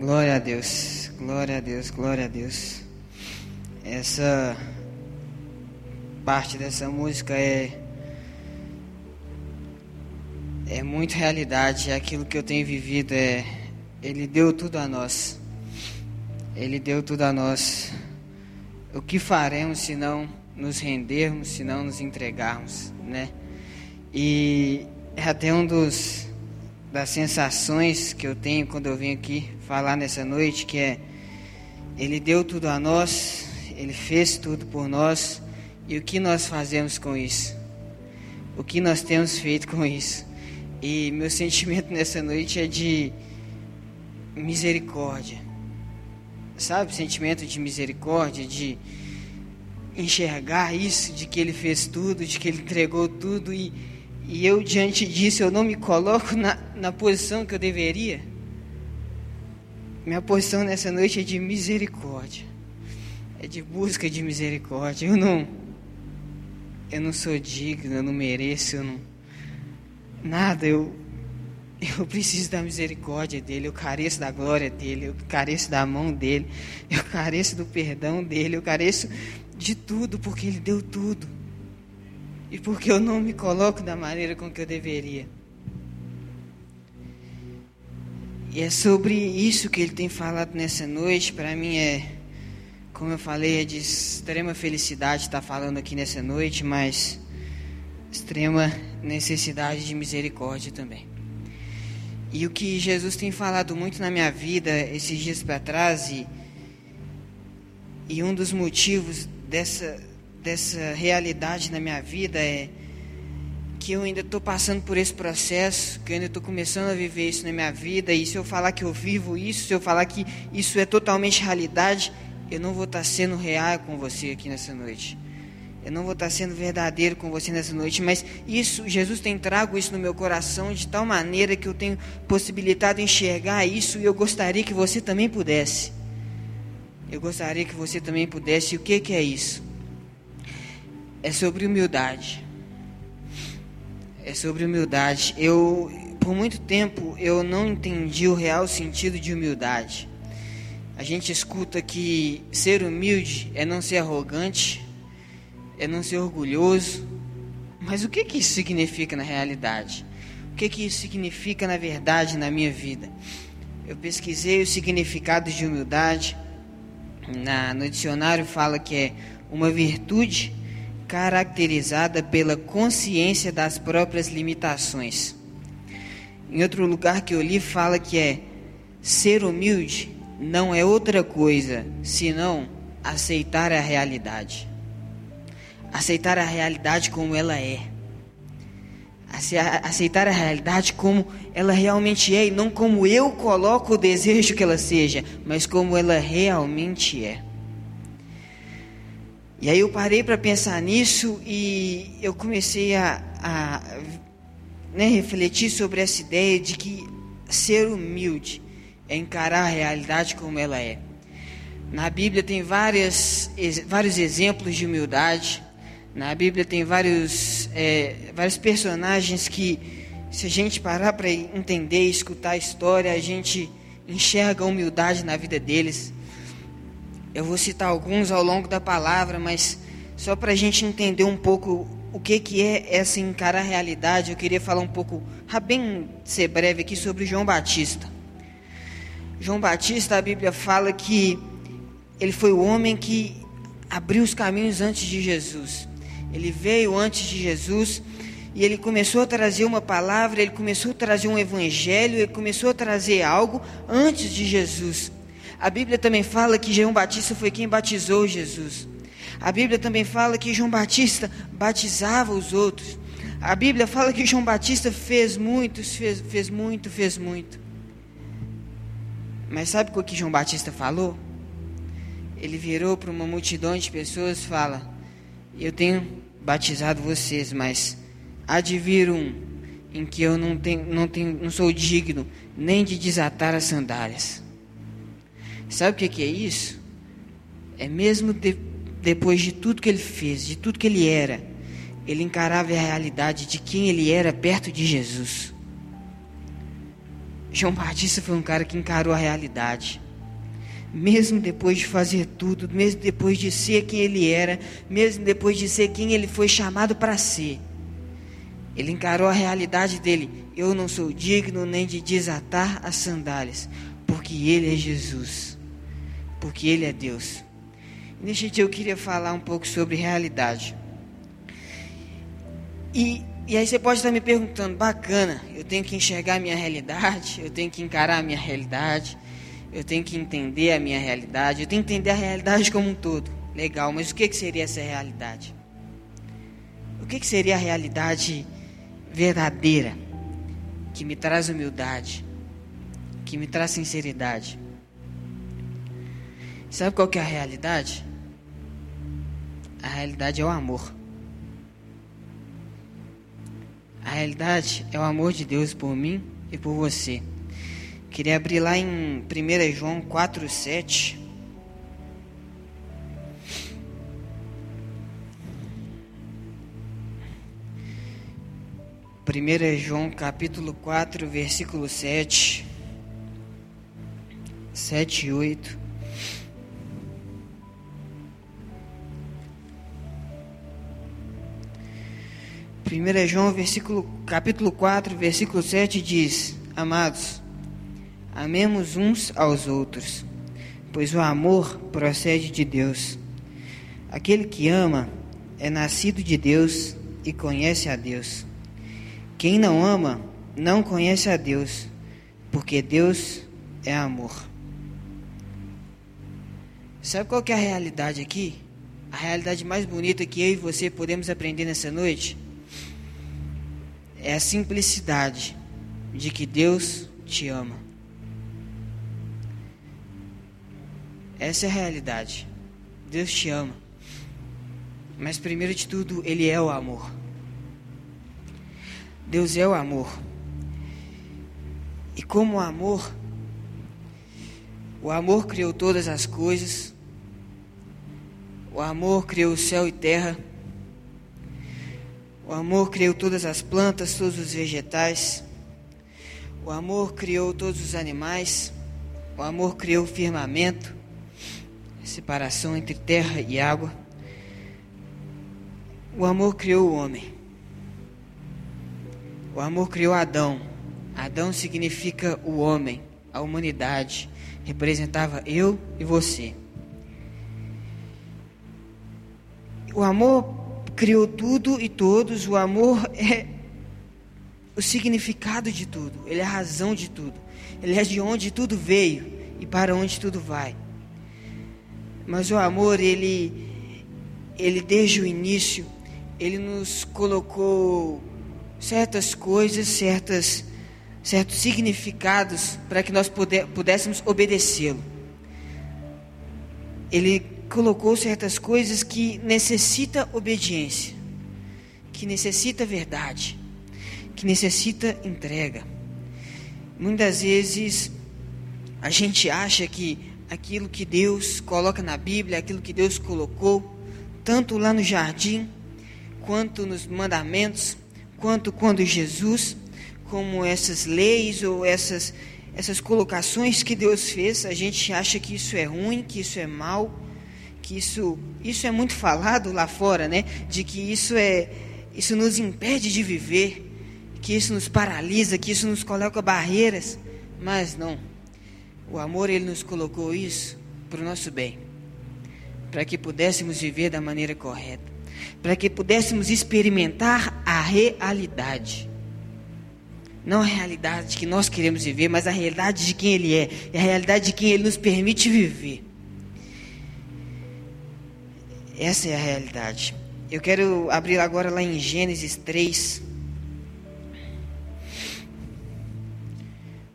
Glória a Deus, glória a Deus, glória a Deus. Essa parte dessa música é é muito realidade, é aquilo que eu tenho vivido, é ele deu tudo a nós. Ele deu tudo a nós. O que faremos se não nos rendermos, se não nos entregarmos, né? E é até um dos das sensações que eu tenho quando eu venho aqui falar nessa noite, que é Ele deu tudo a nós, Ele fez tudo por nós, e o que nós fazemos com isso? O que nós temos feito com isso? E meu sentimento nessa noite é de misericórdia. Sabe, sentimento de misericórdia, de enxergar isso, de que Ele fez tudo, de que Ele entregou tudo e e eu, diante disso, eu não me coloco na, na posição que eu deveria. Minha posição nessa noite é de misericórdia. É de busca de misericórdia. Eu não. Eu não sou digno, eu não mereço, eu não. Nada, eu. Eu preciso da misericórdia dele, eu careço da glória dele, eu careço da mão dele, eu careço do perdão dele, eu careço de tudo, porque ele deu tudo e porque eu não me coloco da maneira com que eu deveria. E é sobre isso que ele tem falado nessa noite. Para mim é, como eu falei, é de extrema felicidade estar falando aqui nessa noite, mas extrema necessidade de misericórdia também. E o que Jesus tem falado muito na minha vida esses dias para trás e, e um dos motivos dessa dessa realidade na minha vida é que eu ainda estou passando por esse processo, que eu ainda estou começando a viver isso na minha vida, e se eu falar que eu vivo isso, se eu falar que isso é totalmente realidade, eu não vou estar tá sendo real com você aqui nessa noite. Eu não vou estar tá sendo verdadeiro com você nessa noite, mas isso, Jesus tem trago isso no meu coração de tal maneira que eu tenho possibilitado enxergar isso e eu gostaria que você também pudesse. Eu gostaria que você também pudesse. E o que, que é isso? É sobre humildade. É sobre humildade. Eu, por muito tempo, eu não entendi o real sentido de humildade. A gente escuta que ser humilde é não ser arrogante, é não ser orgulhoso. Mas o que, que isso significa na realidade? O que, que isso significa na verdade na minha vida? Eu pesquisei o significado de humildade. Na, no dicionário fala que é uma virtude caracterizada pela consciência das próprias limitações. Em outro lugar que eu li, fala que é ser humilde não é outra coisa senão aceitar a realidade. Aceitar a realidade como ela é. Aceitar a realidade como ela realmente é e não como eu coloco o desejo que ela seja, mas como ela realmente é. E aí eu parei para pensar nisso e eu comecei a, a né, refletir sobre essa ideia de que ser humilde é encarar a realidade como ela é. Na Bíblia tem várias, vários exemplos de humildade. Na Bíblia tem vários, é, vários personagens que, se a gente parar para entender e escutar a história, a gente enxerga a humildade na vida deles. Eu vou citar alguns ao longo da palavra, mas só para a gente entender um pouco o que, que é essa encarar a realidade, eu queria falar um pouco, bem ser breve aqui, sobre João Batista. João Batista, a Bíblia fala que ele foi o homem que abriu os caminhos antes de Jesus. Ele veio antes de Jesus e ele começou a trazer uma palavra, ele começou a trazer um evangelho, ele começou a trazer algo antes de Jesus. A Bíblia também fala que João Batista foi quem batizou Jesus. A Bíblia também fala que João Batista batizava os outros. A Bíblia fala que João Batista fez muito, fez, fez muito, fez muito. Mas sabe o que João Batista falou? Ele virou para uma multidão de pessoas e fala: Eu tenho batizado vocês, mas há de vir um em que eu não, tenho, não, tenho, não sou digno nem de desatar as sandálias. Sabe o que, que é isso? É mesmo de, depois de tudo que ele fez, de tudo que ele era, ele encarava a realidade de quem ele era perto de Jesus. João Batista foi um cara que encarou a realidade. Mesmo depois de fazer tudo, mesmo depois de ser quem ele era, mesmo depois de ser quem ele foi chamado para ser, ele encarou a realidade dele. Eu não sou digno nem de desatar as sandálias, porque ele é Jesus, porque ele é Deus. Neste dia eu queria falar um pouco sobre realidade. E, e aí você pode estar me perguntando, bacana, eu tenho que enxergar a minha realidade, eu tenho que encarar a minha realidade, eu tenho que entender a minha realidade, eu tenho que entender a realidade como um todo. Legal, mas o que, que seria essa realidade? O que, que seria a realidade verdadeira, que me traz humildade, que me traz sinceridade? Sabe qual que é a realidade? A realidade é o amor. A realidade é o amor de Deus por mim e por você. Queria abrir lá em 1 João 4, 7. Primeira João capítulo 4, versículo 7. 7 e 8. 1 João versículo, capítulo 4, versículo 7 diz: Amados, amemos uns aos outros, pois o amor procede de Deus. Aquele que ama é nascido de Deus e conhece a Deus. Quem não ama não conhece a Deus, porque Deus é amor. Sabe qual é a realidade aqui? A realidade mais bonita que eu e você podemos aprender nessa noite? É a simplicidade de que Deus te ama. Essa é a realidade. Deus te ama. Mas primeiro de tudo, Ele é o amor. Deus é o amor. E como o amor, o amor criou todas as coisas, o amor criou céu e terra. O amor criou todas as plantas, todos os vegetais. O amor criou todos os animais. O amor criou o firmamento, separação entre terra e água. O amor criou o homem. O amor criou Adão. Adão significa o homem, a humanidade. Representava eu e você. O amor criou tudo e todos, o amor é o significado de tudo, ele é a razão de tudo, ele é de onde tudo veio e para onde tudo vai. Mas o amor, ele, ele desde o início, ele nos colocou certas coisas, certas, certos significados para que nós puder, pudéssemos obedecê-lo. Ele colocou certas coisas que necessita obediência, que necessita verdade, que necessita entrega. Muitas vezes a gente acha que aquilo que Deus coloca na Bíblia, aquilo que Deus colocou, tanto lá no jardim, quanto nos mandamentos, quanto quando Jesus, como essas leis ou essas essas colocações que Deus fez, a gente acha que isso é ruim, que isso é mal, que isso, isso é muito falado lá fora, né? De que isso é, isso nos impede de viver, que isso nos paralisa, que isso nos coloca barreiras, mas não. O amor ele nos colocou isso para o nosso bem, para que pudéssemos viver da maneira correta, para que pudéssemos experimentar a realidade. Não a realidade que nós queremos viver, mas a realidade de quem Ele é, e a realidade de quem Ele nos permite viver. Essa é a realidade. Eu quero abrir agora lá em Gênesis 3.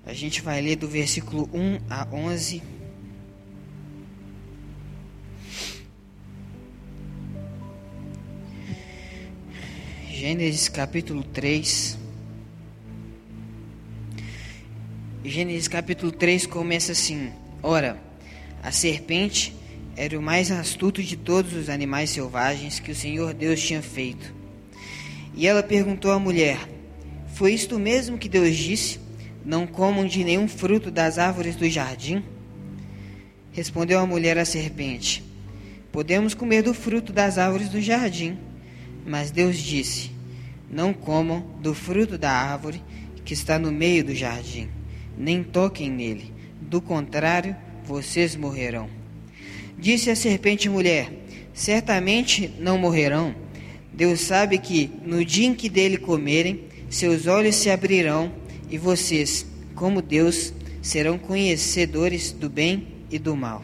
A gente vai ler do versículo 1 a 11. Gênesis capítulo 3. Gênesis capítulo 3 começa assim: Ora, a serpente era o mais astuto de todos os animais selvagens que o Senhor Deus tinha feito. E ela perguntou à mulher: Foi isto mesmo que Deus disse? não comam de nenhum fruto das árvores do jardim? Respondeu a mulher à serpente: Podemos comer do fruto das árvores do jardim. Mas Deus disse: Não comam do fruto da árvore que está no meio do jardim, nem toquem nele, do contrário, vocês morrerão. Disse a serpente mulher: Certamente não morrerão. Deus sabe que no dia em que dele comerem, seus olhos se abrirão e vocês, como Deus, serão conhecedores do bem e do mal.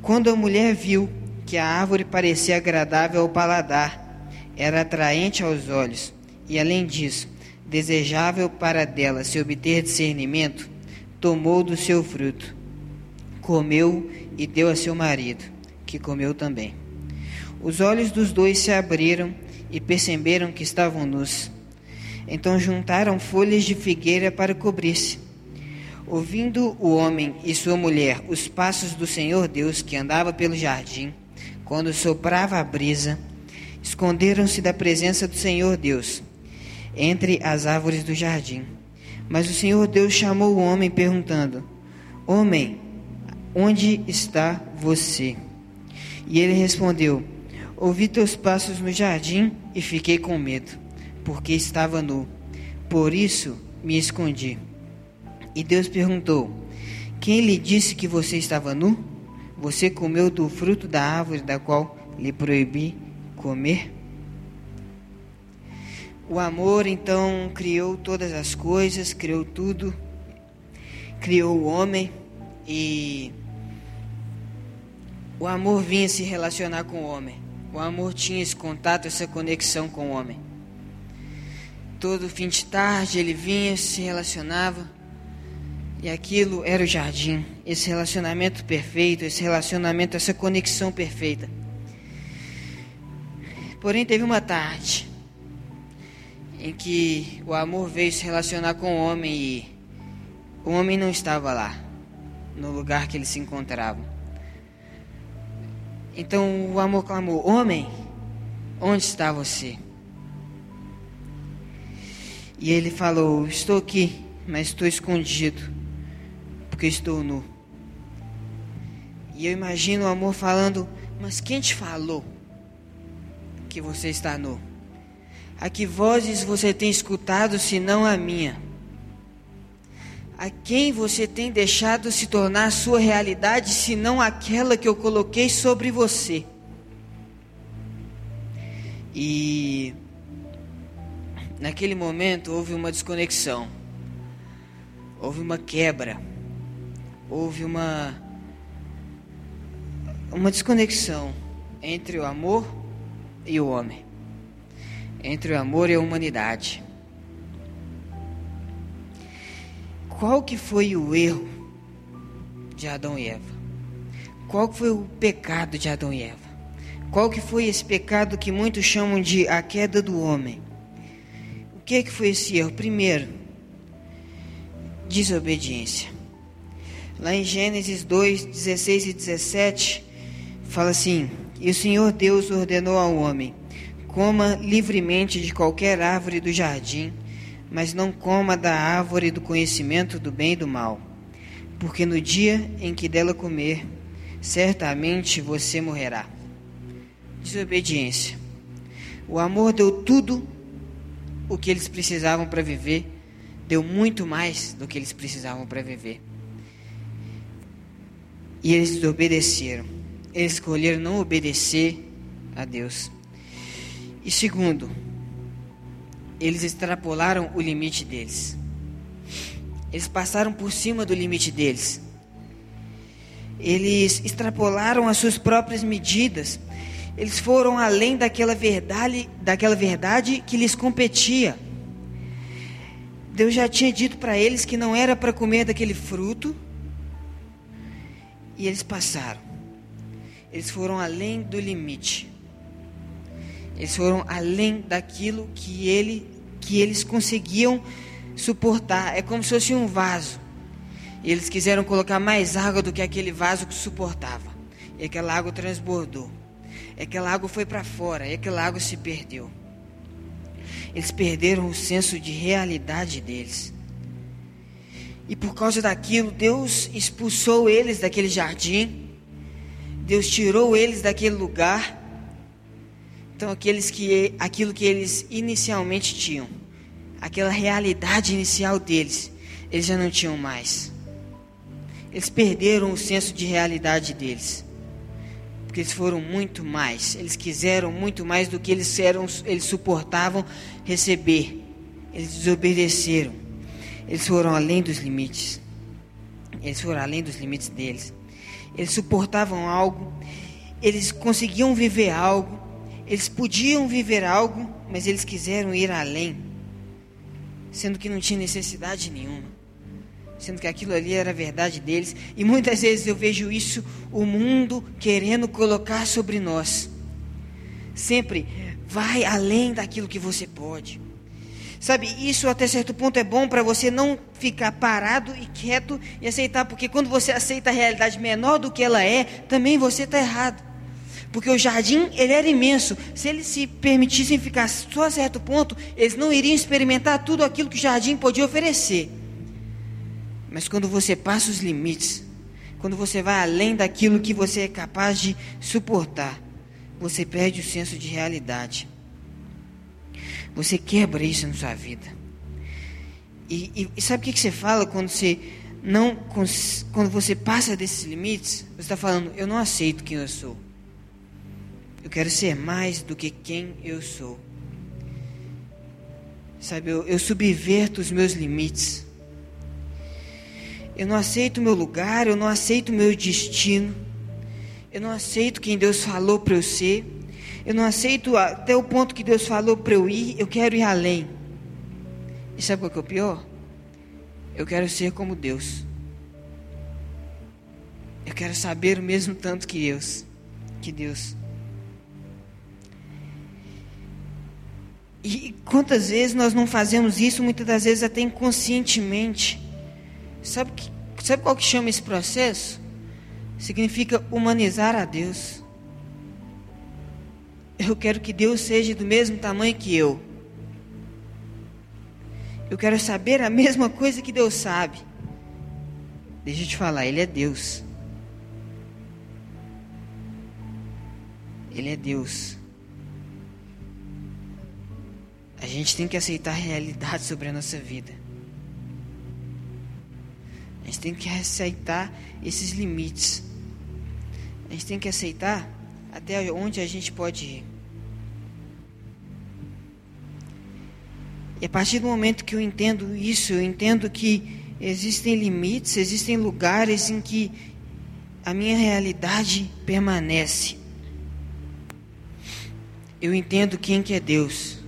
Quando a mulher viu que a árvore parecia agradável ao paladar, era atraente aos olhos e, além disso, desejável para dela se obter discernimento, tomou do seu fruto, comeu e deu a seu marido, que comeu também. Os olhos dos dois se abriram e perceberam que estavam nus. Então juntaram folhas de figueira para cobrir-se. Ouvindo o homem e sua mulher os passos do Senhor Deus que andava pelo jardim, quando soprava a brisa, esconderam-se da presença do Senhor Deus entre as árvores do jardim. Mas o Senhor Deus chamou o homem, perguntando: Homem, onde está você? E ele respondeu: Ouvi teus passos no jardim e fiquei com medo, porque estava nu. Por isso me escondi. E Deus perguntou: Quem lhe disse que você estava nu? Você comeu do fruto da árvore da qual lhe proibi comer? O amor então criou todas as coisas, criou tudo, criou o homem e o amor vinha se relacionar com o homem. O amor tinha esse contato, essa conexão com o homem. Todo fim de tarde ele vinha, se relacionava. E aquilo era o jardim, esse relacionamento perfeito, esse relacionamento, essa conexão perfeita. Porém, teve uma tarde em que o amor veio se relacionar com o homem e o homem não estava lá, no lugar que ele se encontrava. Então o amor clamou: Homem, onde está você? E ele falou: Estou aqui, mas estou escondido, porque estou nu. E eu imagino o amor falando: Mas quem te falou que você está nu? A que vozes você tem escutado, senão a minha? A quem você tem deixado se tornar sua realidade, senão aquela que eu coloquei sobre você? E naquele momento houve uma desconexão, houve uma quebra, houve uma uma desconexão entre o amor e o homem entre o amor e a humanidade. Qual que foi o erro de Adão e Eva? Qual que foi o pecado de Adão e Eva? Qual que foi esse pecado que muitos chamam de a queda do homem? O que que foi esse erro? Primeiro, desobediência. Lá em Gênesis 2, 16 e 17, fala assim: E o Senhor Deus ordenou ao homem: Coma livremente de qualquer árvore do jardim, mas não coma da árvore do conhecimento do bem e do mal, porque no dia em que dela comer, certamente você morrerá. Desobediência. O amor deu tudo o que eles precisavam para viver, deu muito mais do que eles precisavam para viver. E eles desobedeceram. Eles escolheram não obedecer a Deus. E segundo, eles extrapolaram o limite deles. Eles passaram por cima do limite deles. Eles extrapolaram as suas próprias medidas. Eles foram além daquela verdade, daquela verdade que lhes competia. Deus já tinha dito para eles que não era para comer daquele fruto. E eles passaram. Eles foram além do limite. Eles foram além daquilo que, ele, que eles conseguiam suportar. É como se fosse um vaso. E eles quiseram colocar mais água do que aquele vaso que suportava. E aquela água transbordou. E aquela água foi para fora. E aquela água se perdeu. Eles perderam o senso de realidade deles. E por causa daquilo, Deus expulsou eles daquele jardim. Deus tirou eles daquele lugar. Então, aqueles que, aquilo que eles inicialmente tinham, aquela realidade inicial deles, eles já não tinham mais. Eles perderam o senso de realidade deles. Porque eles foram muito mais, eles quiseram muito mais do que eles eram, eles suportavam receber. Eles desobedeceram. Eles foram além dos limites. Eles foram além dos limites deles. Eles suportavam algo, eles conseguiam viver algo, eles podiam viver algo, mas eles quiseram ir além, sendo que não tinha necessidade nenhuma sendo que aquilo ali era a verdade deles. E muitas vezes eu vejo isso, o mundo querendo colocar sobre nós. Sempre vai além daquilo que você pode. Sabe, isso até certo ponto é bom para você não ficar parado e quieto e aceitar, porque quando você aceita a realidade menor do que ela é, também você está errado. Porque o jardim, ele era imenso. Se eles se permitissem ficar só a certo ponto, eles não iriam experimentar tudo aquilo que o jardim podia oferecer. Mas quando você passa os limites, quando você vai além daquilo que você é capaz de suportar, você perde o senso de realidade. Você quebra isso na sua vida. E, e, e sabe o que, que você fala quando você não quando você passa desses limites? Você está falando, eu não aceito quem eu sou. Eu quero ser mais do que quem eu sou. Sabe, eu, eu subverto os meus limites. Eu não aceito o meu lugar, eu não aceito o meu destino. Eu não aceito quem Deus falou para eu ser. Eu não aceito até o ponto que Deus falou para eu ir, eu quero ir além. E sabe qual que é o pior? Eu quero ser como Deus. Eu quero saber o mesmo tanto que Deus. Que Deus. E quantas vezes nós não fazemos isso, muitas das vezes até inconscientemente. Sabe, que, sabe qual que chama esse processo? Significa humanizar a Deus. Eu quero que Deus seja do mesmo tamanho que eu. Eu quero saber a mesma coisa que Deus sabe. Deixa eu te falar, Ele é Deus. Ele é Deus. A gente tem que aceitar a realidade sobre a nossa vida. A gente tem que aceitar esses limites. A gente tem que aceitar até onde a gente pode ir. E a partir do momento que eu entendo isso, eu entendo que existem limites, existem lugares em que a minha realidade permanece. Eu entendo quem que é Deus.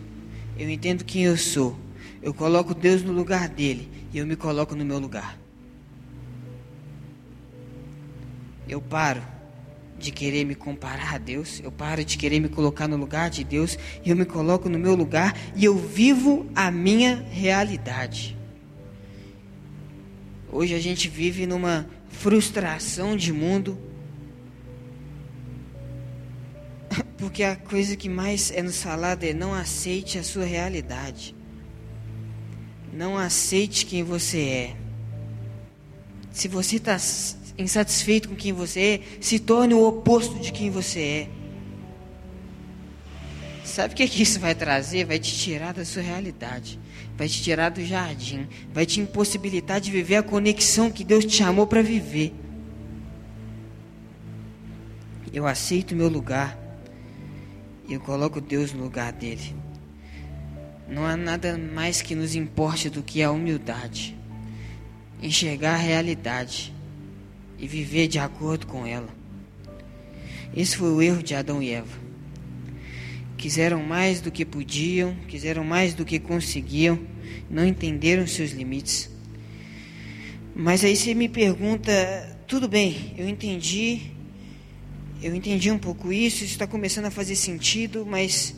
Eu entendo quem eu sou. Eu coloco Deus no lugar dele e eu me coloco no meu lugar. eu paro de querer me comparar a Deus, eu paro de querer me colocar no lugar de Deus, e eu me coloco no meu lugar e eu vivo a minha realidade. Hoje a gente vive numa frustração de mundo, porque a coisa que mais é nos falada é não aceite a sua realidade. Não aceite quem você é. Se você está insatisfeito com quem você é, se torne o oposto de quem você é. Sabe o que, que isso vai trazer? Vai te tirar da sua realidade, vai te tirar do jardim, vai te impossibilitar de viver a conexão que Deus te chamou para viver. Eu aceito o meu lugar eu coloco Deus no lugar dele. Não há nada mais que nos importe do que a humildade, enxergar a realidade e viver de acordo com ela. Esse foi o erro de Adão e Eva. Quiseram mais do que podiam, quiseram mais do que conseguiam, não entenderam seus limites. Mas aí você me pergunta, tudo bem, eu entendi, eu entendi um pouco isso, isso está começando a fazer sentido, mas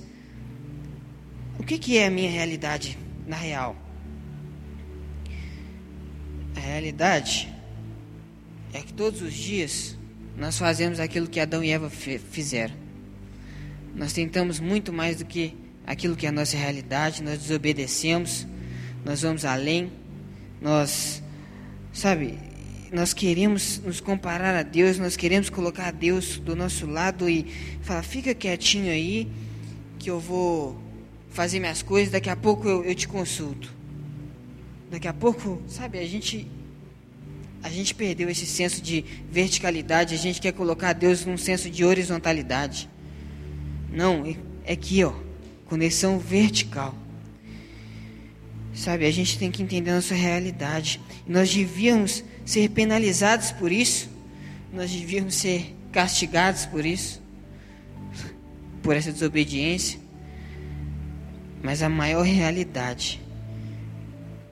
o que, que é a minha realidade na real? A realidade é que todos os dias nós fazemos aquilo que Adão e Eva fizeram. Nós tentamos muito mais do que aquilo que é a nossa realidade, nós desobedecemos, nós vamos além, nós sabe, nós queremos nos comparar a Deus, nós queremos colocar Deus do nosso lado e falar, fica quietinho aí, que eu vou fazer minhas coisas, daqui a pouco eu, eu te consulto. Daqui a pouco, sabe, a gente a gente perdeu esse senso de verticalidade, a gente quer colocar Deus num senso de horizontalidade. Não, é aqui, ó, conexão vertical. Sabe, a gente tem que entender a nossa realidade. Nós devíamos ser penalizados por isso, nós devíamos ser castigados por isso, por essa desobediência. Mas a maior realidade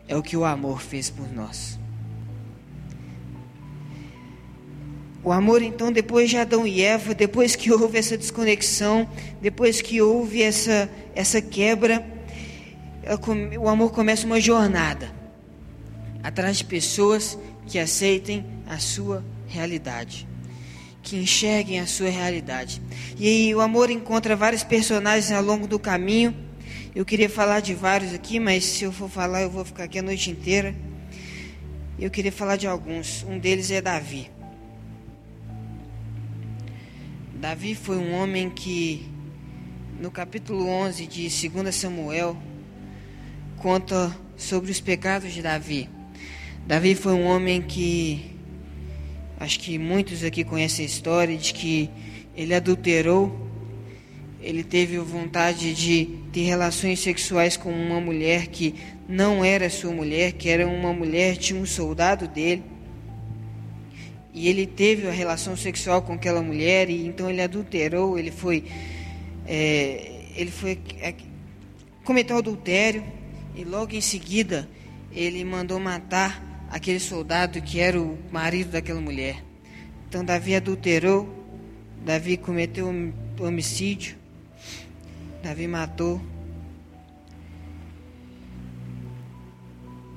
é o que o amor fez por nós. O amor, então, depois de Adão e Eva, depois que houve essa desconexão, depois que houve essa, essa quebra, o amor começa uma jornada atrás de pessoas que aceitem a sua realidade, que enxerguem a sua realidade. E aí o amor encontra vários personagens ao longo do caminho. Eu queria falar de vários aqui, mas se eu for falar, eu vou ficar aqui a noite inteira. Eu queria falar de alguns. Um deles é Davi. Davi foi um homem que, no capítulo 11 de 2 Samuel, conta sobre os pecados de Davi. Davi foi um homem que, acho que muitos aqui conhecem a história, de que ele adulterou, ele teve vontade de ter relações sexuais com uma mulher que não era sua mulher, que era uma mulher de um soldado dele. E ele teve a relação sexual com aquela mulher e então ele adulterou, ele foi é, ele foi é, cometeu adultério e logo em seguida ele mandou matar aquele soldado que era o marido daquela mulher. Então Davi adulterou, Davi cometeu homicídio, Davi matou.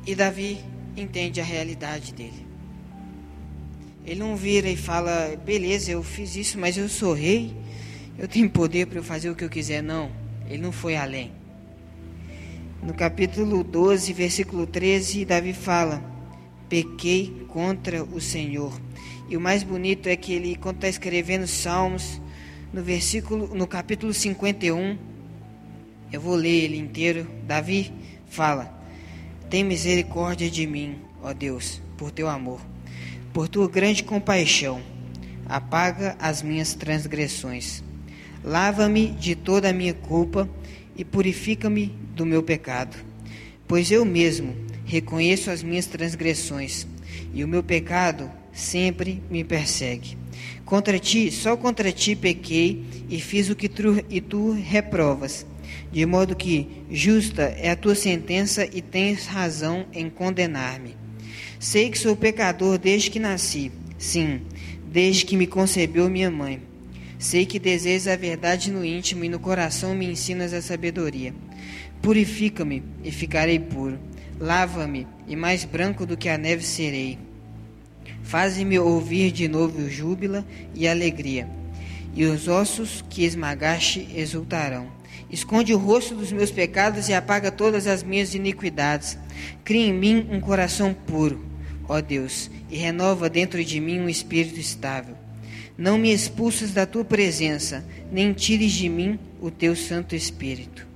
E Davi entende a realidade dele. Ele não vira e fala, beleza, eu fiz isso, mas eu sou rei, eu tenho poder para eu fazer o que eu quiser. Não, ele não foi além. No capítulo 12, versículo 13, Davi fala: Pequei contra o Senhor. E o mais bonito é que ele, quando está escrevendo Salmos, no versículo, no capítulo 51, eu vou ler ele inteiro. Davi fala: Tem misericórdia de mim, ó Deus, por teu amor por tua grande compaixão, apaga as minhas transgressões. Lava-me de toda a minha culpa e purifica-me do meu pecado. Pois eu mesmo reconheço as minhas transgressões e o meu pecado sempre me persegue. Contra ti, só contra ti pequei e fiz o que tu, e tu reprovas, de modo que justa é a tua sentença e tens razão em condenar-me. Sei que sou pecador desde que nasci, sim, desde que me concebeu minha mãe. Sei que desejas a verdade no íntimo e no coração me ensinas a sabedoria. Purifica-me e ficarei puro. Lava-me e mais branco do que a neve serei. Faze-me ouvir de novo o júbilo e alegria, e os ossos que esmagaste exultarão. Esconde o rosto dos meus pecados e apaga todas as minhas iniquidades. Cria em mim um coração puro ó Deus, e renova dentro de mim um espírito estável. Não me expulsas da tua presença, nem tires de mim o teu Santo Espírito.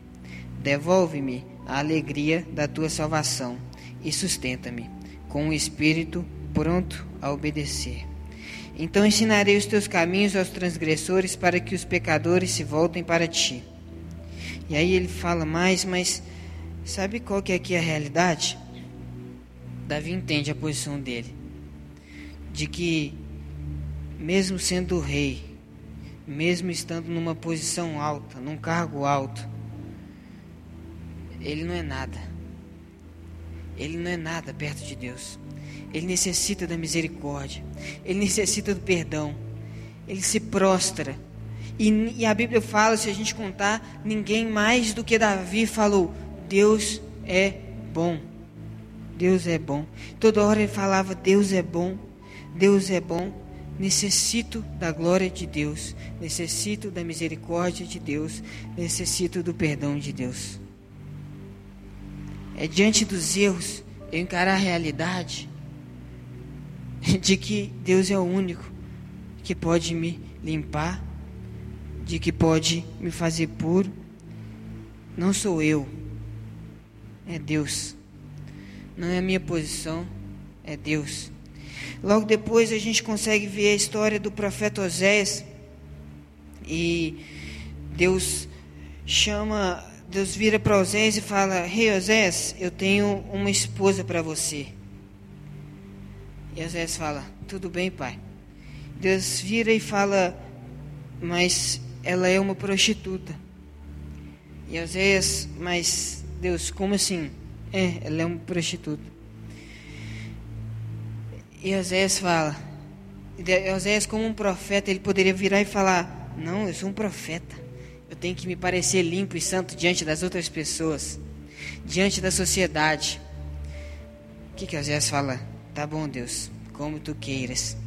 Devolve-me a alegria da tua salvação e sustenta-me com um espírito pronto a obedecer. Então ensinarei os teus caminhos aos transgressores para que os pecadores se voltem para ti. E aí ele fala mais, mas sabe qual que é aqui a realidade? Davi entende a posição dele, de que, mesmo sendo rei, mesmo estando numa posição alta, num cargo alto, ele não é nada. Ele não é nada perto de Deus. Ele necessita da misericórdia. Ele necessita do perdão. Ele se prostra. E, e, a Bíblia fala, se a gente contar, ninguém mais do que Davi falou: Deus é bom. Deus é bom. Toda hora ele falava: Deus é bom, Deus é bom. Necessito da glória de Deus, necessito da misericórdia de Deus, necessito do perdão de Deus. É diante dos erros eu encarar a realidade de que Deus é o único que pode me limpar, de que pode me fazer puro. Não sou eu, é Deus. Não é a minha posição, é Deus. Logo depois a gente consegue ver a história do profeta Oséias e Deus chama, Deus vira para Oséias e fala: Rei hey, Oséias, eu tenho uma esposa para você. E Oséias fala: Tudo bem, pai. Deus vira e fala: Mas ela é uma prostituta. E Oséias, mas Deus, como assim? É, ela é uma prostituta. E Oséias fala: Oséias, como um profeta, ele poderia virar e falar: Não, eu sou um profeta. Tenho que me parecer limpo e santo diante das outras pessoas, diante da sociedade. O que, que Oséias fala? Tá bom, Deus, como tu queiras.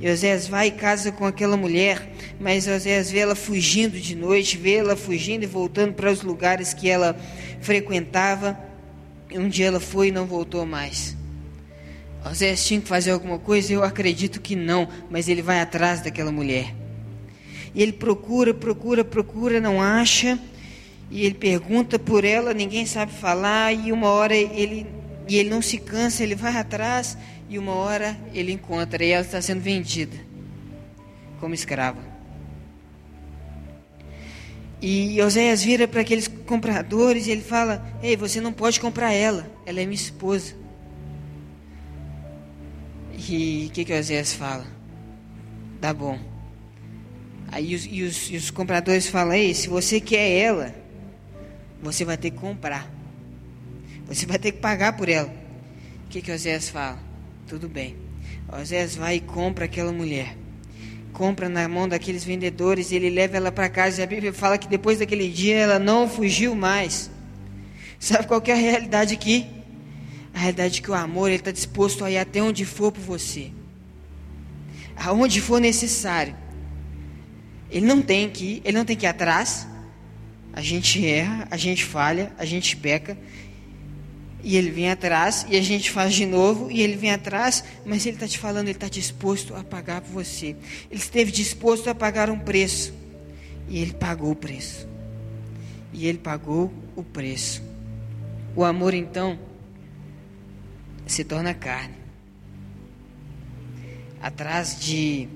E Oséias vai e casa com aquela mulher, mas Oséias vê ela fugindo de noite, vê ela fugindo e voltando para os lugares que ela frequentava. E um dia ela foi e não voltou mais. Oséias tinha que fazer alguma coisa? Eu acredito que não, mas ele vai atrás daquela mulher. E ele procura, procura, procura, não acha. E ele pergunta por ela, ninguém sabe falar. E uma hora ele, e ele não se cansa, ele vai atrás e uma hora ele encontra e ela está sendo vendida como escrava. E Oséias vira para aqueles compradores e ele fala: Ei, você não pode comprar ela, ela é minha esposa. E o que, que Oséias fala? Tá bom. Aí os, e os, e os compradores falam: Ei, se você quer ela, você vai ter que comprar. Você vai ter que pagar por ela. O que, que Oséias fala? Tudo bem. Osés vai e compra aquela mulher. Compra na mão daqueles vendedores e ele leva ela para casa. E a Bíblia fala que depois daquele dia ela não fugiu mais. Sabe qual é a realidade aqui? A realidade é que o amor está disposto a ir até onde for por você, aonde for necessário. Ele não tem que ir, ele não tem que ir atrás. A gente erra, a gente falha, a gente peca, e ele vem atrás, e a gente faz de novo, e ele vem atrás, mas ele está te falando, ele está disposto a pagar por você. Ele esteve disposto a pagar um preço, e ele pagou o preço. E ele pagou o preço. O amor, então, se torna carne. Atrás de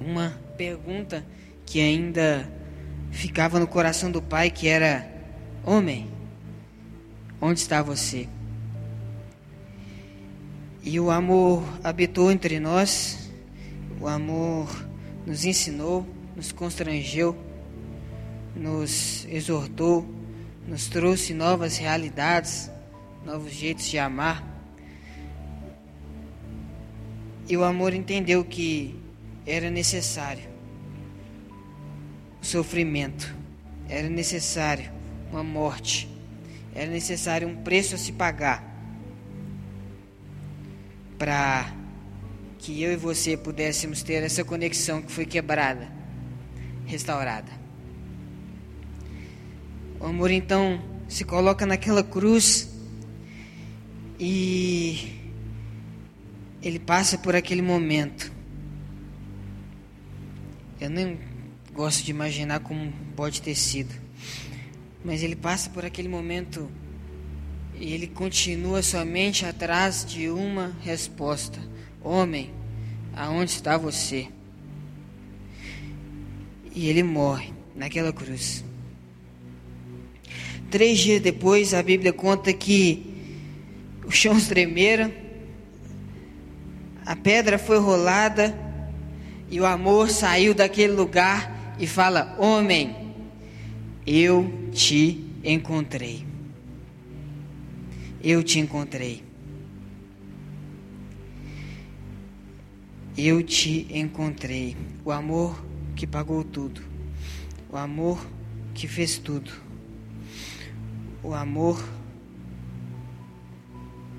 uma pergunta que ainda ficava no coração do pai, que era: Homem, Onde está você? E o amor habitou entre nós, o amor nos ensinou, nos constrangeu, nos exortou, nos trouxe novas realidades, novos jeitos de amar. E o amor entendeu que era necessário o sofrimento, era necessário uma morte era necessário um preço a se pagar para que eu e você pudéssemos ter essa conexão que foi quebrada, restaurada. O amor então se coloca naquela cruz e ele passa por aquele momento. Eu nem gosto de imaginar como pode ter sido. Mas ele passa por aquele momento e ele continua somente atrás de uma resposta: Homem, aonde está você? E ele morre naquela cruz. Três dias depois, a Bíblia conta que os chãos tremeram, a pedra foi rolada e o amor saiu daquele lugar e fala: Homem, eu te encontrei. Eu te encontrei. Eu te encontrei. O amor que pagou tudo. O amor que fez tudo. O amor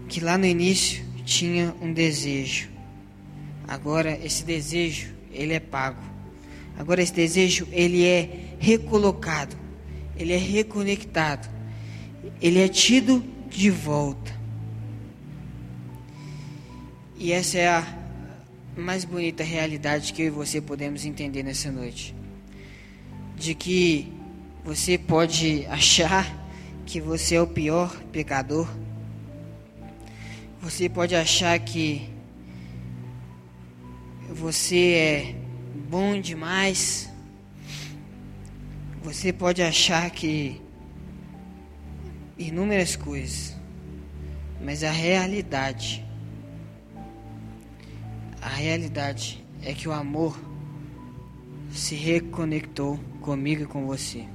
que lá no início tinha um desejo. Agora esse desejo, ele é pago. Agora esse desejo, ele é recolocado ele é reconectado, ele é tido de volta. E essa é a mais bonita realidade que eu e você podemos entender nessa noite. De que você pode achar que você é o pior pecador. Você pode achar que você é bom demais. Você pode achar que inúmeras coisas, mas a realidade a realidade é que o amor se reconectou comigo e com você.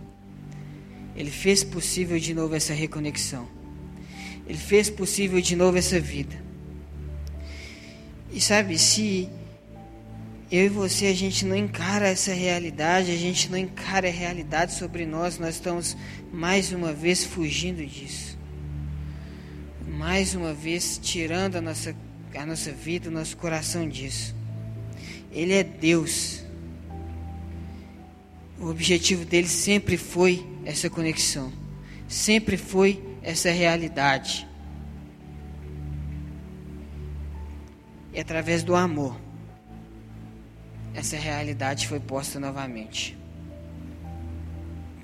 Ele fez possível de novo essa reconexão. Ele fez possível de novo essa vida. E sabe, se eu e você a gente não encara essa realidade, a gente não encara a realidade sobre nós, nós estamos mais uma vez fugindo disso. Mais uma vez tirando a nossa a nossa vida, o nosso coração disso. Ele é Deus. O objetivo dele sempre foi essa conexão, sempre foi essa realidade. E através do amor, essa realidade foi posta novamente.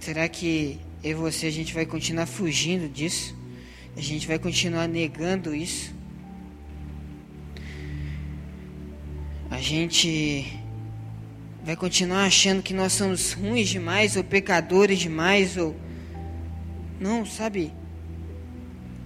Será que eu e você a gente vai continuar fugindo disso? A gente vai continuar negando isso? a gente vai continuar achando que nós somos ruins demais ou pecadores demais ou não, sabe?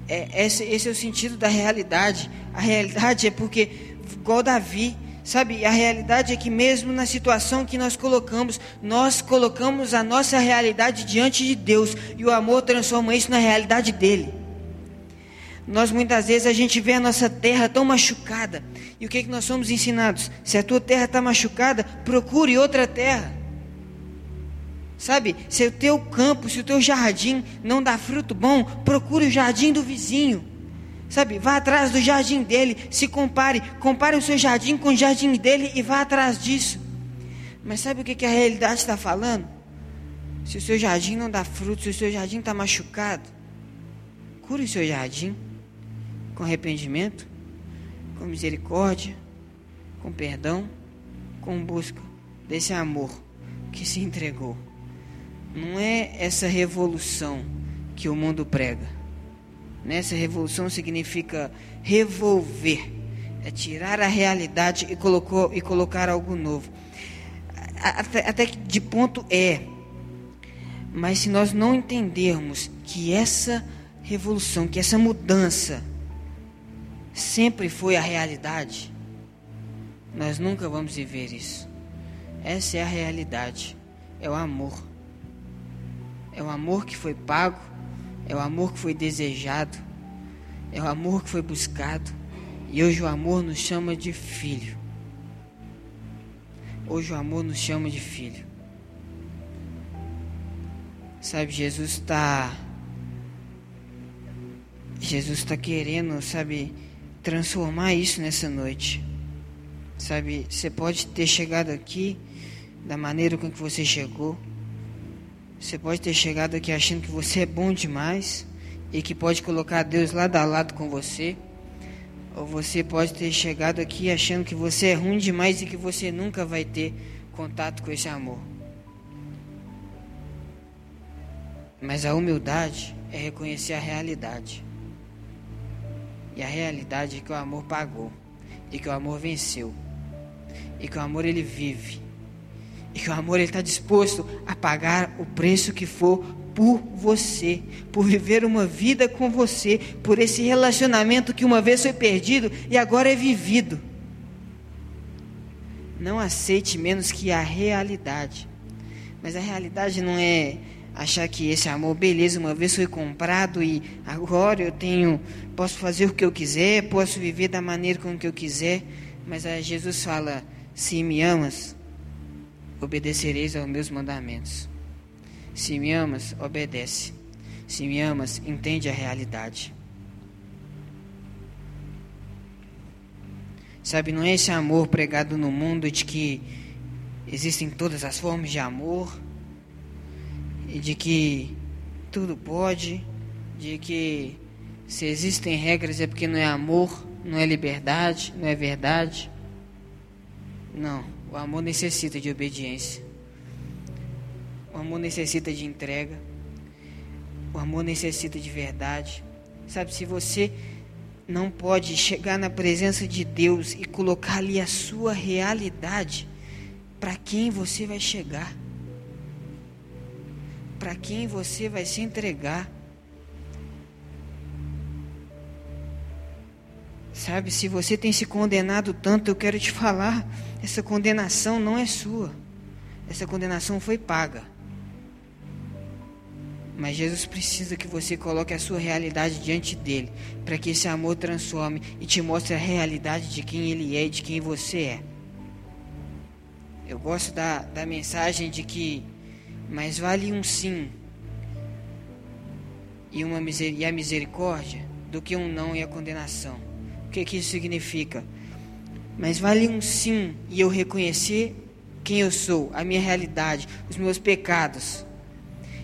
É, esse, esse é o sentido da realidade. A realidade é porque, igual Davi, sabe? A realidade é que mesmo na situação que nós colocamos, nós colocamos a nossa realidade diante de Deus e o amor transforma isso na realidade dele. Nós muitas vezes a gente vê a nossa terra tão machucada. E o que, que nós somos ensinados? Se a tua terra está machucada, procure outra terra. Sabe, se o teu campo, se o teu jardim não dá fruto bom, procure o jardim do vizinho. Sabe, vá atrás do jardim dele, se compare, compare o seu jardim com o jardim dele e vá atrás disso. Mas sabe o que, que a realidade está falando? Se o seu jardim não dá fruto, se o seu jardim está machucado, cure o seu jardim com arrependimento, com misericórdia, com perdão, com busca desse amor que se entregou. Não é essa revolução que o mundo prega. Nessa revolução significa revolver, é tirar a realidade e, colocou, e colocar algo novo. Até, até que de ponto é. Mas se nós não entendermos que essa revolução, que essa mudança sempre foi a realidade, nós nunca vamos viver isso. Essa é a realidade. É o amor. É o amor que foi pago, é o amor que foi desejado, é o amor que foi buscado. E hoje o amor nos chama de filho. Hoje o amor nos chama de filho. Sabe, Jesus está. Jesus está querendo, sabe, transformar isso nessa noite. Sabe, você pode ter chegado aqui da maneira com que você chegou. Você pode ter chegado aqui achando que você é bom demais e que pode colocar Deus lado a lado com você. Ou você pode ter chegado aqui achando que você é ruim demais e que você nunca vai ter contato com esse amor. Mas a humildade é reconhecer a realidade. E a realidade é que o amor pagou, e que o amor venceu, e que o amor ele vive, e que o amor está disposto a pagar o preço que for por você, por viver uma vida com você, por esse relacionamento que uma vez foi perdido e agora é vivido. Não aceite menos que a realidade. Mas a realidade não é achar que esse amor, beleza, uma vez foi comprado e agora eu tenho, posso fazer o que eu quiser, posso viver da maneira como que eu quiser, mas Jesus fala: se me amas, obedecereis aos meus mandamentos. Se me amas, obedece. Se me amas, entende a realidade. Sabe, não é esse amor pregado no mundo de que existem todas as formas de amor e de que tudo pode, de que se existem regras é porque não é amor. não é liberdade, não é verdade. Não, o amor necessita de obediência. O amor necessita de entrega. O amor necessita de verdade. Sabe, se você não pode chegar na presença de Deus e colocar ali a sua realidade, para quem você vai chegar? Para quem você vai se entregar? Sabe, se você tem se condenado tanto, eu quero te falar, essa condenação não é sua. Essa condenação foi paga. Mas Jesus precisa que você coloque a sua realidade diante dele, para que esse amor transforme e te mostre a realidade de quem ele é e de quem você é. Eu gosto da, da mensagem de que mais vale um sim e, uma e a misericórdia do que um não e a condenação. O que, que isso significa? Mas vale um sim e eu reconhecer quem eu sou, a minha realidade, os meus pecados.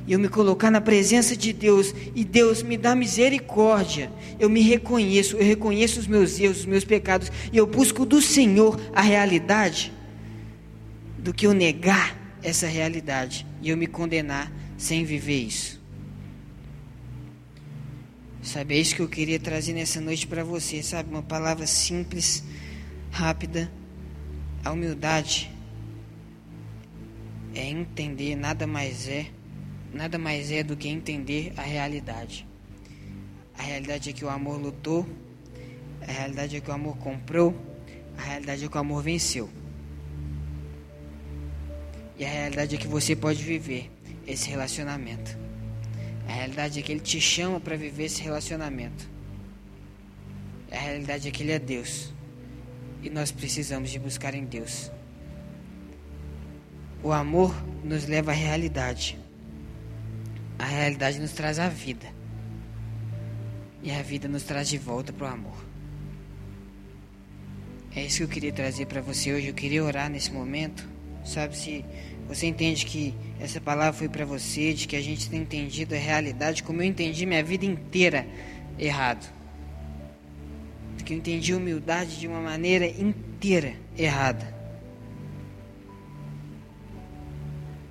E eu me colocar na presença de Deus e Deus me dá misericórdia. Eu me reconheço, eu reconheço os meus erros, os meus pecados e eu busco do Senhor a realidade do que eu negar essa realidade e eu me condenar sem viver isso. Sabe, é isso que eu queria trazer nessa noite para você, sabe? Uma palavra simples, rápida. A humildade é entender, nada mais é, nada mais é do que entender a realidade. A realidade é que o amor lutou, a realidade é que o amor comprou, a realidade é que o amor venceu. E a realidade é que você pode viver esse relacionamento. A realidade é que Ele te chama para viver esse relacionamento. A realidade é que Ele é Deus. E nós precisamos de buscar em Deus. O amor nos leva à realidade. A realidade nos traz a vida. E a vida nos traz de volta para o amor. É isso que eu queria trazer para você hoje. Eu queria orar nesse momento. Sabe, se você entende que essa palavra foi para você, de que a gente tem entendido a realidade como eu entendi minha vida inteira errado. Que eu entendi humildade de uma maneira inteira errada.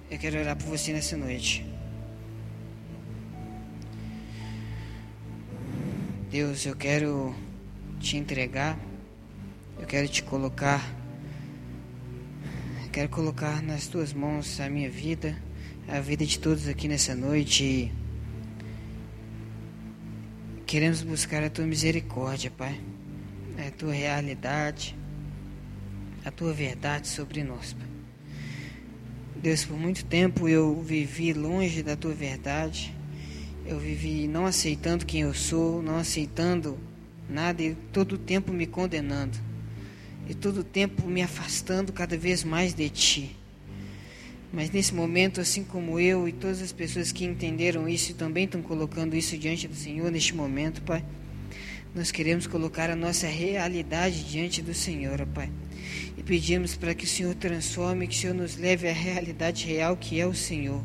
Eu quero orar por você nessa noite. Deus, eu quero te entregar, eu quero te colocar Quero colocar nas tuas mãos a minha vida, a vida de todos aqui nessa noite. Queremos buscar a tua misericórdia, Pai, a tua realidade, a tua verdade sobre nós, Pai. Deus, por muito tempo eu vivi longe da tua verdade. Eu vivi não aceitando quem eu sou, não aceitando nada e todo o tempo me condenando e todo o tempo me afastando cada vez mais de Ti. Mas nesse momento, assim como eu e todas as pessoas que entenderam isso e também estão colocando isso diante do Senhor neste momento, Pai, nós queremos colocar a nossa realidade diante do Senhor, Pai. E pedimos para que o Senhor transforme, que o Senhor nos leve à realidade real que é o Senhor,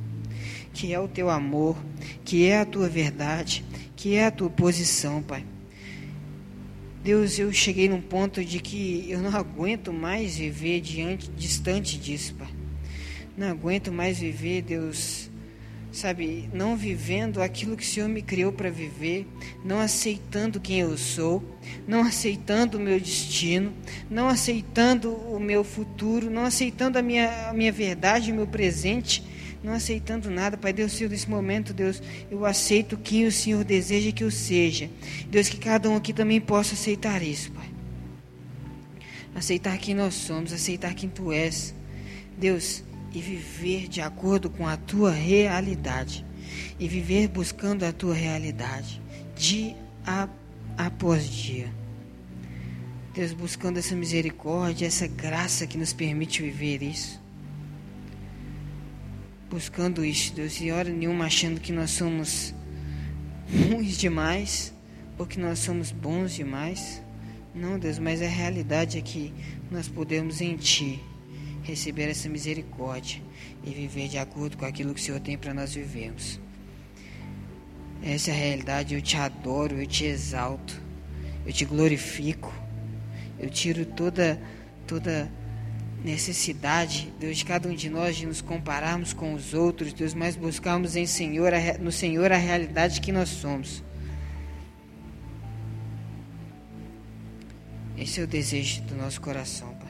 que é o Teu amor, que é a Tua verdade, que é a Tua posição, Pai. Deus, eu cheguei num ponto de que eu não aguento mais viver diante, distante disso, Pai. Não aguento mais viver, Deus, sabe, não vivendo aquilo que o Senhor me criou para viver, não aceitando quem eu sou, não aceitando o meu destino, não aceitando o meu futuro, não aceitando a minha, a minha verdade, o meu presente não aceitando nada, Pai Deus, Senhor, nesse momento, Deus, eu aceito quem o Senhor deseja que eu seja. Deus, que cada um aqui também possa aceitar isso, Pai. Aceitar quem nós somos, aceitar quem Tu és. Deus, e viver de acordo com a Tua realidade. E viver buscando a Tua realidade, dia após dia. Deus, buscando essa misericórdia, essa graça que nos permite viver isso buscando isso, Deus, e hora nenhuma achando que nós somos ruins demais ou que nós somos bons demais. Não, Deus, mas a realidade é que nós podemos em Ti receber essa misericórdia e viver de acordo com aquilo que o Senhor tem para nós vivermos. Essa é a realidade, eu te adoro, eu te exalto. eu te glorifico. Eu tiro toda toda necessidade, Deus, de cada um de nós de nos compararmos com os outros, Deus, mas buscarmos em Senhor, no Senhor a realidade que nós somos. Esse é o desejo do nosso coração, Pai.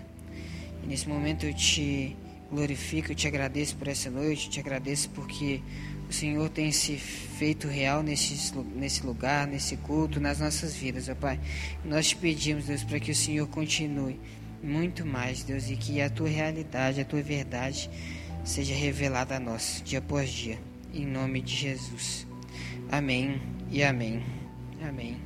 Nesse momento eu te glorifico, eu te agradeço por essa noite, eu te agradeço porque o Senhor tem se feito real nesse, nesse lugar, nesse culto, nas nossas vidas, ó Pai. Nós te pedimos, Deus, para que o Senhor continue muito mais, Deus, e que a tua realidade, a tua verdade seja revelada a nós, dia após dia. Em nome de Jesus. Amém e amém. Amém.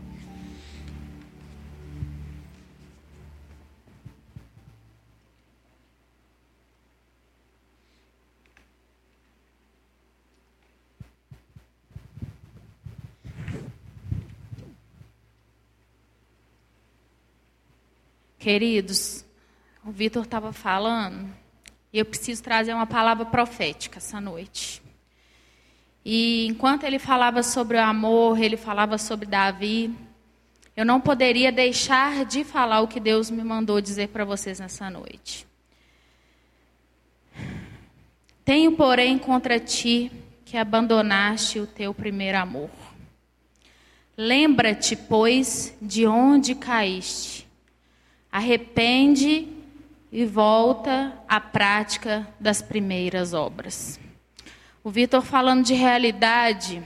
Queridos, o Vitor estava falando e eu preciso trazer uma palavra profética essa noite. E enquanto ele falava sobre o amor, ele falava sobre Davi, eu não poderia deixar de falar o que Deus me mandou dizer para vocês nessa noite. Tenho, porém, contra ti que abandonaste o teu primeiro amor. Lembra-te, pois, de onde caíste arrepende e volta à prática das primeiras obras. O Vitor falando de realidade,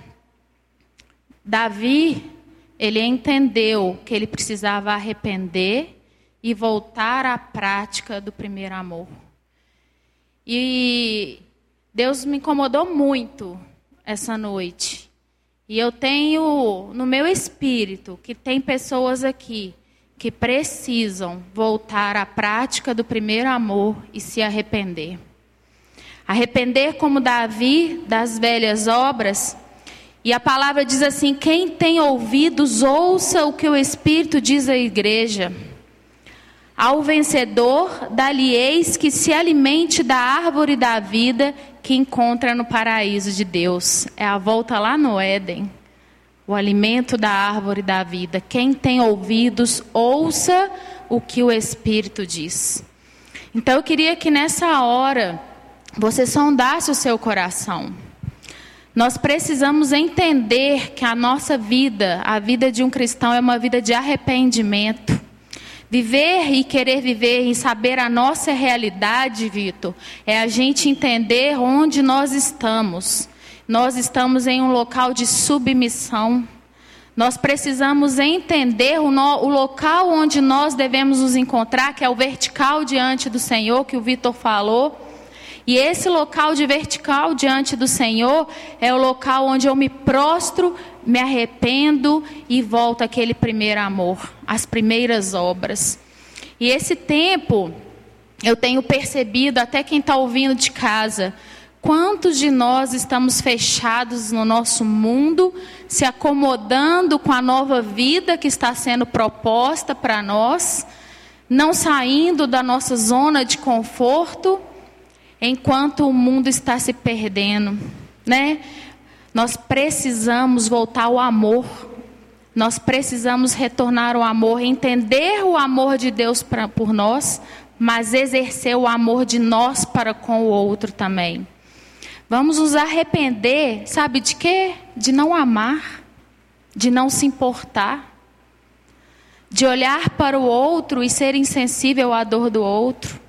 Davi, ele entendeu que ele precisava arrepender e voltar à prática do primeiro amor. E Deus me incomodou muito essa noite. E eu tenho no meu espírito que tem pessoas aqui que precisam voltar à prática do primeiro amor e se arrepender. Arrepender como Davi das velhas obras. E a palavra diz assim: quem tem ouvidos, ouça o que o Espírito diz à igreja. Ao vencedor, dali eis que se alimente da árvore da vida que encontra no paraíso de Deus. É a volta lá no Éden o alimento da árvore da vida. Quem tem ouvidos, ouça o que o Espírito diz. Então eu queria que nessa hora você sondasse o seu coração. Nós precisamos entender que a nossa vida, a vida de um cristão, é uma vida de arrependimento. Viver e querer viver e saber a nossa realidade, Vitor, é a gente entender onde nós estamos. Nós estamos em um local de submissão. Nós precisamos entender o, no, o, local onde nós devemos nos encontrar, que é o vertical diante do Senhor, que o Vitor falou. E esse local de vertical diante do Senhor é o local onde eu me prostro, me arrependo e volto àquele primeiro amor, às primeiras obras. E esse tempo, eu tenho percebido, até quem está ouvindo de casa, Quantos de nós estamos fechados no nosso mundo, se acomodando com a nova vida que está sendo proposta para nós, não saindo da nossa zona de conforto, enquanto o mundo está se perdendo, né? Nós precisamos voltar ao amor. Nós precisamos retornar ao amor, entender o amor de Deus pra, por nós, mas exercer o amor de nós para com o outro também. Vamos nos arrepender, sabe de quê? De não amar, de não se importar, de olhar para o outro e ser insensível à dor do outro,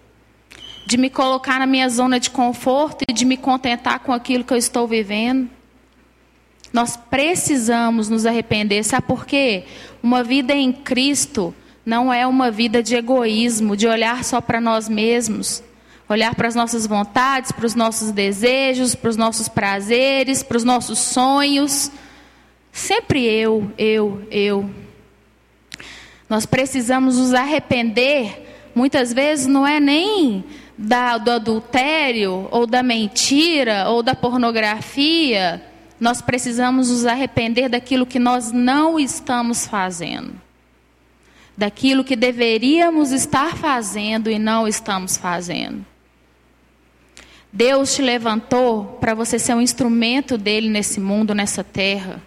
de me colocar na minha zona de conforto e de me contentar com aquilo que eu estou vivendo. Nós precisamos nos arrepender, sabe por quê? Uma vida em Cristo não é uma vida de egoísmo, de olhar só para nós mesmos Olhar para as nossas vontades, para os nossos desejos, para os nossos prazeres, para os nossos sonhos. Sempre eu, eu, eu. Nós precisamos nos arrepender. Muitas vezes não é nem da, do adultério, ou da mentira, ou da pornografia. Nós precisamos nos arrepender daquilo que nós não estamos fazendo. Daquilo que deveríamos estar fazendo e não estamos fazendo. Deus te levantou para você ser um instrumento dele nesse mundo, nessa terra.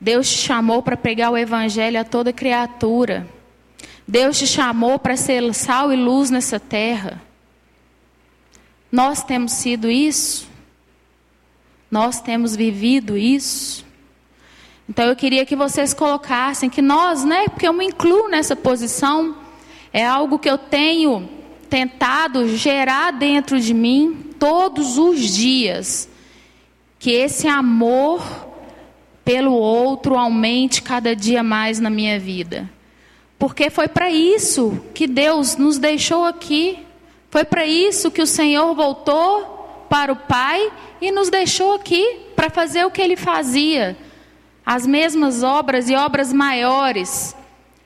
Deus te chamou para pregar o evangelho a toda criatura. Deus te chamou para ser sal e luz nessa terra. Nós temos sido isso? Nós temos vivido isso? Então eu queria que vocês colocassem que nós, né, porque eu me incluo nessa posição, é algo que eu tenho tentado gerar dentro de mim todos os dias. Que esse amor pelo outro aumente cada dia mais na minha vida. Porque foi para isso que Deus nos deixou aqui. Foi para isso que o Senhor voltou para o Pai e nos deixou aqui para fazer o que ele fazia. As mesmas obras e obras maiores.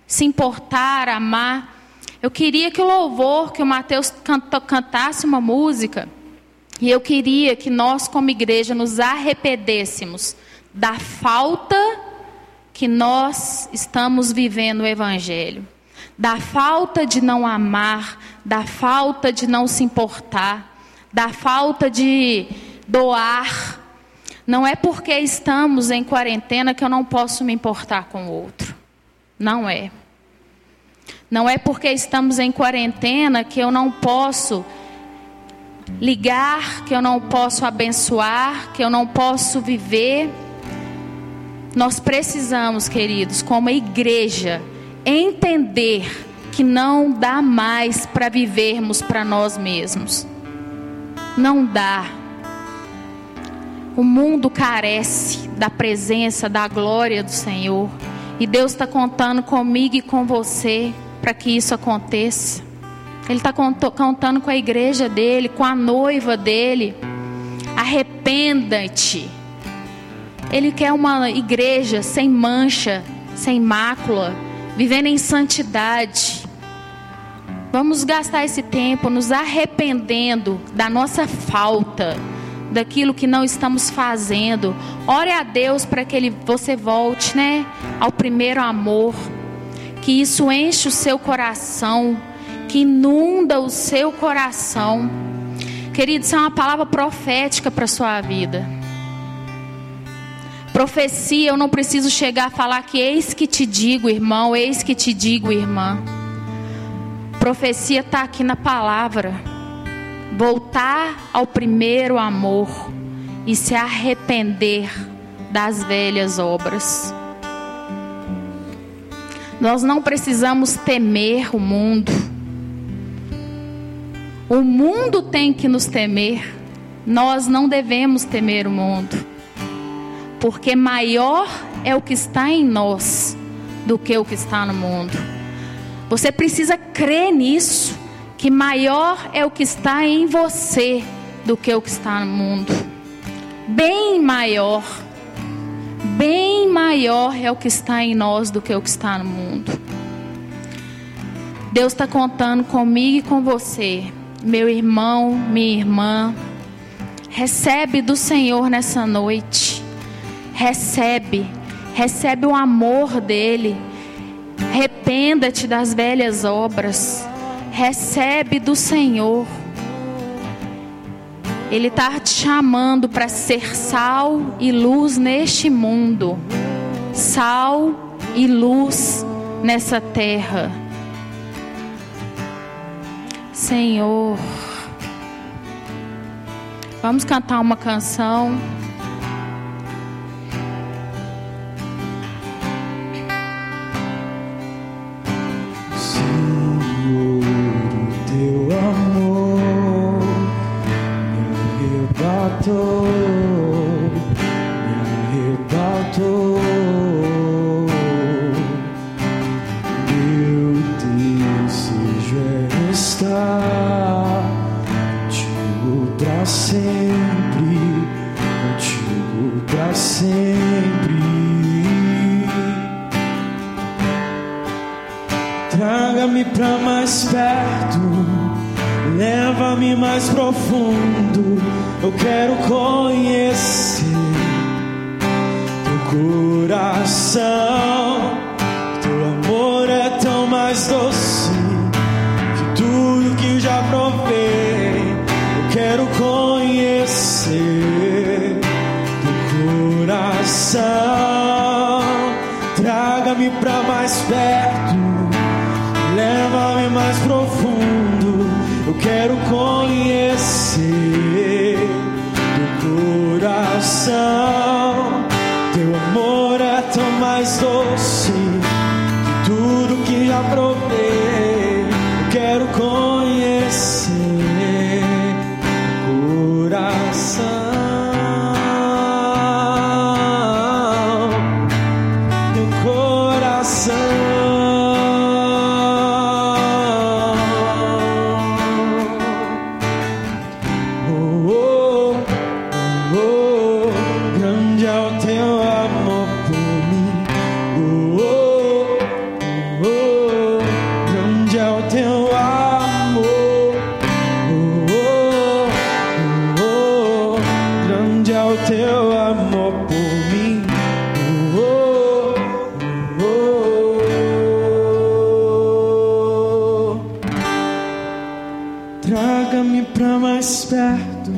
Se importar, amar. Eu queria que o louvor, que o Mateus cantasse uma música. E eu queria que nós, como igreja, nos arrependêssemos da falta que nós estamos vivendo o Evangelho, da falta de não amar, da falta de não se importar, da falta de doar. Não é porque estamos em quarentena que eu não posso me importar com o outro. Não é. Não é porque estamos em quarentena que eu não posso ligar, que eu não posso abençoar, que eu não posso viver nós precisamos, queridos, como igreja, entender que não dá mais para vivermos para nós mesmos. Não dá. O mundo carece da presença, da glória do Senhor. E Deus está contando comigo e com você para que isso aconteça. Ele está contando com a igreja dele, com a noiva dele. Arrependa-te ele quer uma igreja sem mancha, sem mácula, vivendo em santidade. Vamos gastar esse tempo nos arrependendo da nossa falta, daquilo que não estamos fazendo. Ore a Deus para que ele, você volte, né, ao primeiro amor. Que isso enche o seu coração, que inunda o seu coração. Querido, isso é uma palavra profética para a sua vida. Profecia, eu não preciso chegar a falar que eis que te digo, irmão, eis que te digo, irmã. Profecia está aqui na palavra. Voltar ao primeiro amor e se arrepender das velhas obras. Nós não precisamos temer o mundo. O mundo tem que nos temer. Nós não devemos temer o mundo porque maior é o que está em nós do que o que está no mundo. Você precisa crer nisso, que maior é o que está em você do que o que está no mundo. Bem maior, bem maior é o que está em nós do que o que está no mundo. Deus está contando comigo e com você, meu irmão, minha irmã. Recebe do Senhor nessa noite recebe, recebe o amor dele. Arrependa-te das velhas obras. Recebe do Senhor. Ele está te chamando para ser sal e luz neste mundo. Sal e luz nessa terra. Senhor. Vamos cantar uma canção. Coração. Traga-me pra mais perto,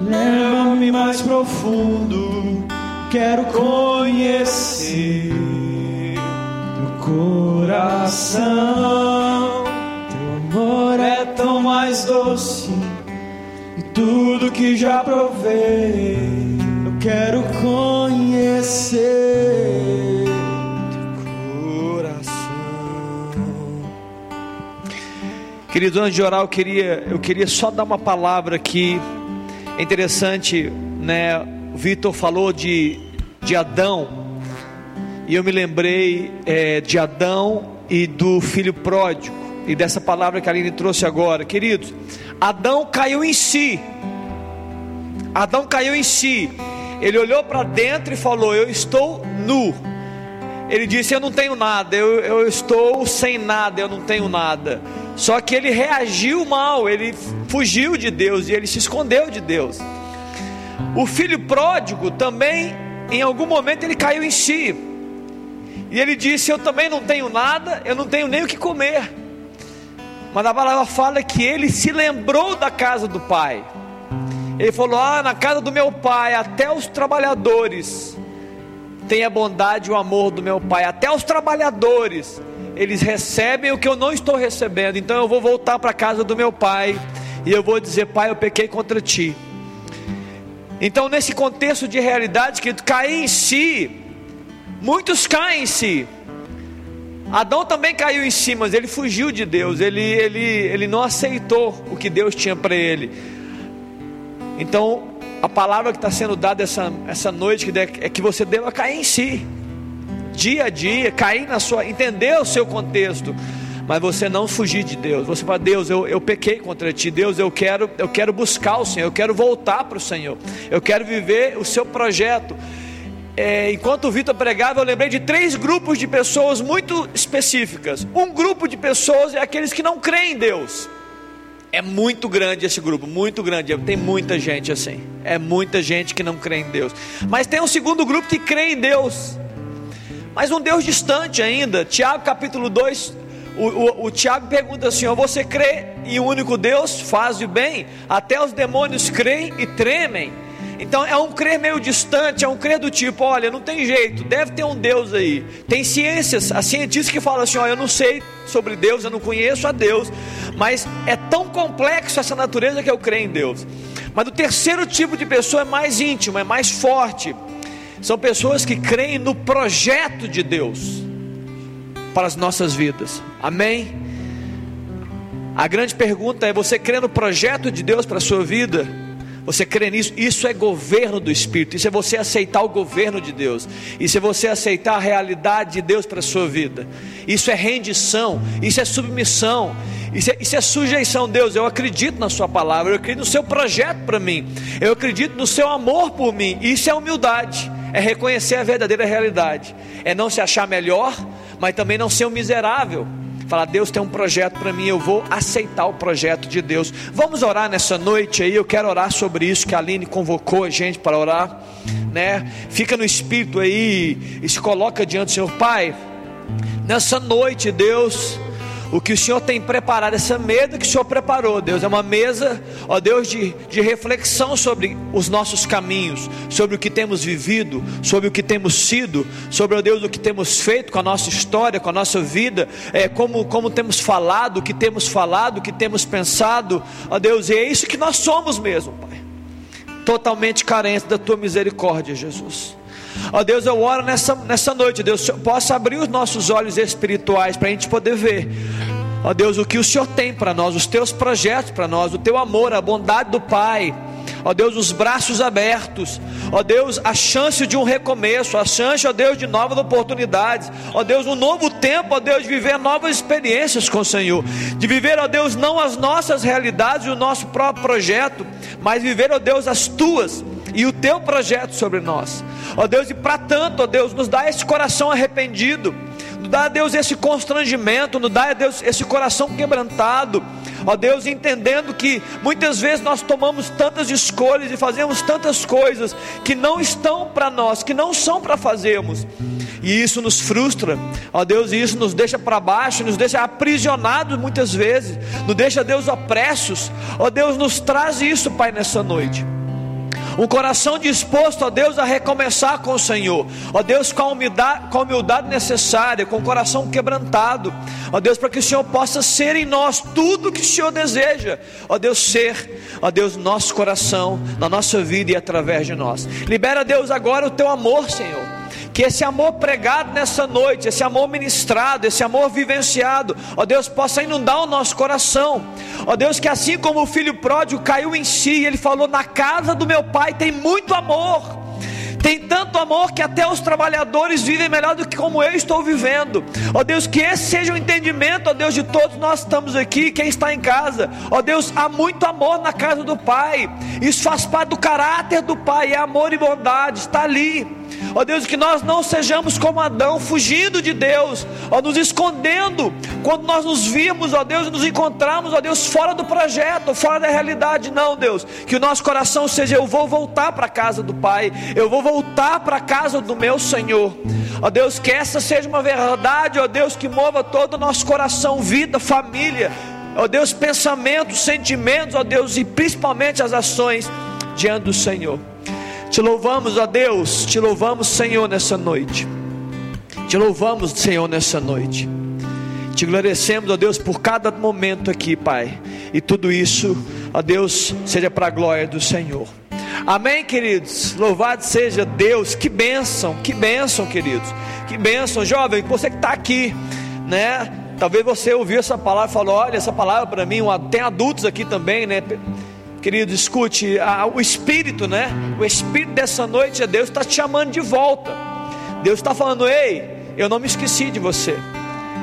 leva-me mais profundo. Quero conhecer teu coração. Teu amor é tão mais doce e tudo que já provei. Eu quero conhecer Querido, antes de orar, eu queria, eu queria só dar uma palavra aqui. É interessante, né? O Vitor falou de, de Adão, e eu me lembrei é, de Adão e do filho pródigo, e dessa palavra que a Aline trouxe agora. Queridos, Adão caiu em si. Adão caiu em si. Ele olhou para dentro e falou: Eu estou nu. Ele disse: Eu não tenho nada, eu, eu estou sem nada, eu não tenho nada. Só que ele reagiu mal, ele fugiu de Deus e ele se escondeu de Deus. O filho pródigo também, em algum momento, ele caiu em si. E ele disse: Eu também não tenho nada, eu não tenho nem o que comer. Mas a palavra fala que ele se lembrou da casa do pai. Ele falou: Ah, na casa do meu pai, até os trabalhadores têm a bondade e o amor do meu pai. Até os trabalhadores, eles recebem o que eu não estou recebendo. Então eu vou voltar para a casa do meu pai e eu vou dizer: Pai, eu pequei contra ti. Então, nesse contexto de realidade, que cair em si, muitos caem em si. Adão também caiu em si, mas ele fugiu de Deus, ele, ele, ele não aceitou o que Deus tinha para ele. Então, a palavra que está sendo dada essa, essa noite é que você deva cair em si, dia a dia, cair na sua, entender o seu contexto, mas você não fugir de Deus. Você fala, Deus, eu, eu pequei contra ti, Deus, eu quero, eu quero buscar o Senhor, eu quero voltar para o Senhor, eu quero viver o seu projeto. É, enquanto o Vitor pregava, eu lembrei de três grupos de pessoas muito específicas. Um grupo de pessoas é aqueles que não creem em Deus. É muito grande esse grupo, muito grande. Tem muita gente assim. É muita gente que não crê em Deus. Mas tem um segundo grupo que crê em Deus, mas um Deus distante ainda. Tiago capítulo 2, o, o, o Tiago pergunta assim: ó, Você crê em um único Deus? Faz o bem. Até os demônios creem e tremem. Então é um crer meio distante, é um crer do tipo, olha, não tem jeito, deve ter um Deus aí. Tem ciências, a cientista que fala assim, olha, eu não sei sobre Deus, eu não conheço a Deus, mas é tão complexo essa natureza que eu creio em Deus. Mas o terceiro tipo de pessoa é mais íntimo, é mais forte. São pessoas que creem no projeto de Deus para as nossas vidas. Amém? A grande pergunta é: você crê no projeto de Deus para a sua vida? Você crê nisso? Isso é governo do Espírito. Isso é você aceitar o governo de Deus. Isso é você aceitar a realidade de Deus para a sua vida. Isso é rendição. Isso é submissão. Isso é, isso é sujeição. Deus, eu acredito na Sua palavra. Eu acredito no Seu projeto para mim. Eu acredito no Seu amor por mim. Isso é humildade. É reconhecer a verdadeira realidade. É não se achar melhor, mas também não ser um miserável. Falar, Deus tem um projeto para mim, eu vou aceitar o projeto de Deus. Vamos orar nessa noite aí, eu quero orar sobre isso que a Aline convocou a gente para orar, né? Fica no espírito aí e se coloca diante do Senhor, Pai. Nessa noite, Deus, o que o Senhor tem preparado, essa mesa que o Senhor preparou, Deus, é uma mesa, ó Deus, de, de reflexão sobre os nossos caminhos, sobre o que temos vivido, sobre o que temos sido, sobre, ó Deus, o que temos feito com a nossa história, com a nossa vida, é, como, como temos falado, o que temos falado, o que temos pensado, ó Deus, e é isso que nós somos mesmo, Pai, totalmente carentes da Tua misericórdia, Jesus. Ó Deus, eu oro nessa, nessa noite, Deus, possa abrir os nossos olhos espirituais para a gente poder ver. Ó Deus, o que o Senhor tem para nós, os teus projetos para nós, o teu amor, a bondade do Pai. Ó Deus, os braços abertos. Ó Deus, a chance de um recomeço, a chance, ó Deus, de novas oportunidades. Ó Deus, um novo tempo, ó Deus, de viver novas experiências com o Senhor. De viver, ó Deus, não as nossas realidades e o nosso próprio projeto, mas viver, ó Deus, as tuas e o teu projeto sobre nós. Ó Deus, e para tanto, ó Deus, nos dá esse coração arrependido, nos dá, Deus, esse constrangimento, nos dá, Deus, esse coração quebrantado. Ó Deus, entendendo que muitas vezes nós tomamos tantas escolhas e fazemos tantas coisas que não estão para nós, que não são para fazermos. E isso nos frustra, ó Deus, e isso nos deixa para baixo, nos deixa aprisionados muitas vezes, nos deixa, Deus, opressos. Ó Deus, nos traz isso, Pai, nessa noite um coração disposto, ó Deus, a recomeçar com o Senhor, ó Deus, com a humildade, com a humildade necessária, com o coração quebrantado, ó Deus, para que o Senhor possa ser em nós tudo que o Senhor deseja, ó Deus, ser, ó Deus, nosso coração, na nossa vida e através de nós. Libera, Deus, agora o teu amor, Senhor que esse amor pregado nessa noite, esse amor ministrado, esse amor vivenciado, ó Deus, possa inundar o nosso coração. Ó Deus, que assim como o filho pródigo caiu em si, ele falou: Na casa do meu pai tem muito amor. Tem tanto amor que até os trabalhadores vivem melhor do que como eu estou vivendo. Ó Deus, que esse seja o entendimento, ó Deus, de todos nós estamos aqui, quem está em casa. Ó Deus, há muito amor na casa do Pai. Isso faz parte do caráter do Pai, é amor e bondade, está ali. Ó Deus, que nós não sejamos como Adão, fugindo de Deus, ó, nos escondendo, quando nós nos vimos, ó Deus, nos encontramos, ó Deus, fora do projeto, fora da realidade, não, Deus, que o nosso coração seja: eu vou voltar para a casa do Pai, eu vou voltar para a casa do meu Senhor, ó Deus, que essa seja uma verdade, ó Deus, que mova todo o nosso coração, vida, família, ó Deus, pensamentos, sentimentos, ó Deus, e principalmente as ações diante do Senhor. Te louvamos, ó Deus, te louvamos, Senhor, nessa noite. Te louvamos, Senhor, nessa noite. Te agradecemos, ó Deus, por cada momento aqui, Pai. E tudo isso, ó Deus, seja para a glória do Senhor. Amém, queridos. Louvado seja Deus. Que bênção, que bênção, queridos. Que bênção, jovem. Você que está aqui, né? Talvez você ouviu essa palavra e falou: Olha, essa palavra para mim. Tem adultos aqui também, né? Querido, escute, o Espírito, né? O Espírito dessa noite é Deus está te chamando de volta. Deus está falando, ei, eu não me esqueci de você.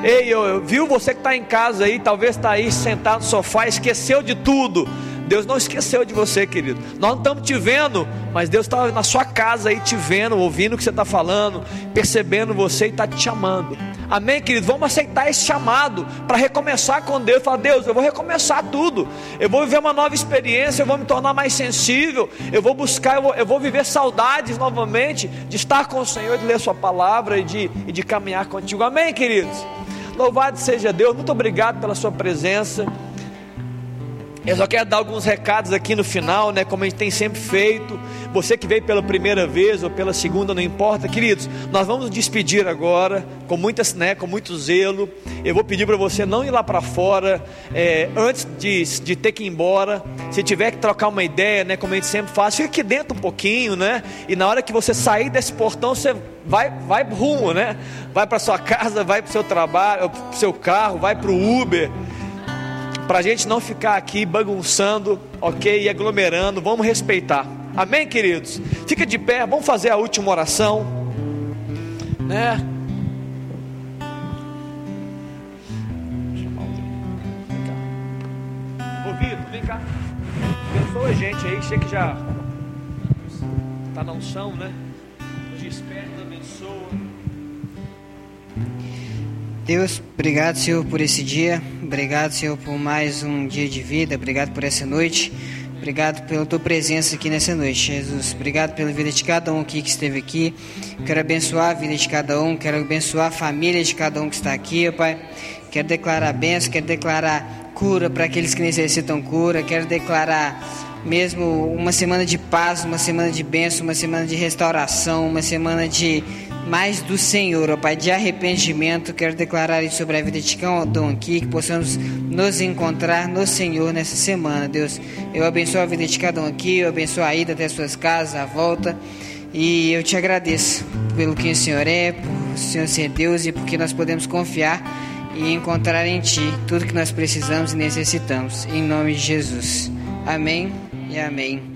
Ei, eu, eu viu você que está em casa aí, talvez está aí sentado no sofá, esqueceu de tudo. Deus não esqueceu de você, querido. Nós não estamos te vendo, mas Deus está na sua casa aí te vendo, ouvindo o que você está falando, percebendo você e está te chamando. Amém, querido? Vamos aceitar esse chamado para recomeçar com Deus. Falar, Deus, eu vou recomeçar tudo. Eu vou viver uma nova experiência, eu vou me tornar mais sensível. Eu vou buscar, eu vou, eu vou viver saudades novamente de estar com o Senhor, de ler Sua palavra e de, e de caminhar contigo. Amém, queridos? Louvado seja Deus. Muito obrigado pela Sua presença. Eu só quero dar alguns recados aqui no final, né? Como a gente tem sempre feito. Você que veio pela primeira vez ou pela segunda, não importa, queridos. Nós vamos nos despedir agora com muitas, né? Com muito zelo. Eu vou pedir para você não ir lá para fora é, antes de, de ter que ir embora. Se tiver que trocar uma ideia, né? Como a gente sempre faz, fica aqui dentro um pouquinho, né? E na hora que você sair desse portão, você vai, vai rumo, né? Vai para sua casa, vai para seu trabalho, para o seu carro, vai para o Uber para a gente não ficar aqui bagunçando, ok? E aglomerando, vamos respeitar. Amém, queridos? Fica de pé, vamos fazer a última oração, né? Ô Vitor, vem cá. Abençoa gente aí, sei que já está na unção, né? Deus, obrigado, Senhor, por esse dia. Obrigado, Senhor, por mais um dia de vida. Obrigado por essa noite. Obrigado pela tua presença aqui nessa noite, Jesus. Obrigado pela vida de cada um aqui que esteve aqui. Quero abençoar a vida de cada um. Quero abençoar a família de cada um que está aqui, Pai. Quero declarar bênção, quero declarar cura para aqueles que necessitam cura, quero declarar mesmo uma semana de paz, uma semana de bênção, uma semana de restauração, uma semana de mais do Senhor, ó Pai, de arrependimento. Quero declarar isso sobre a vida de cada um aqui, que possamos nos encontrar no Senhor nessa semana, Deus. Eu abençoo a vida de cada um aqui, eu abençoo a ida até as suas casas, a volta. E eu te agradeço pelo que o Senhor é, por o Senhor ser Deus e porque nós podemos confiar e encontrar em Ti tudo que nós precisamos e necessitamos. Em nome de Jesus. Amém e amém.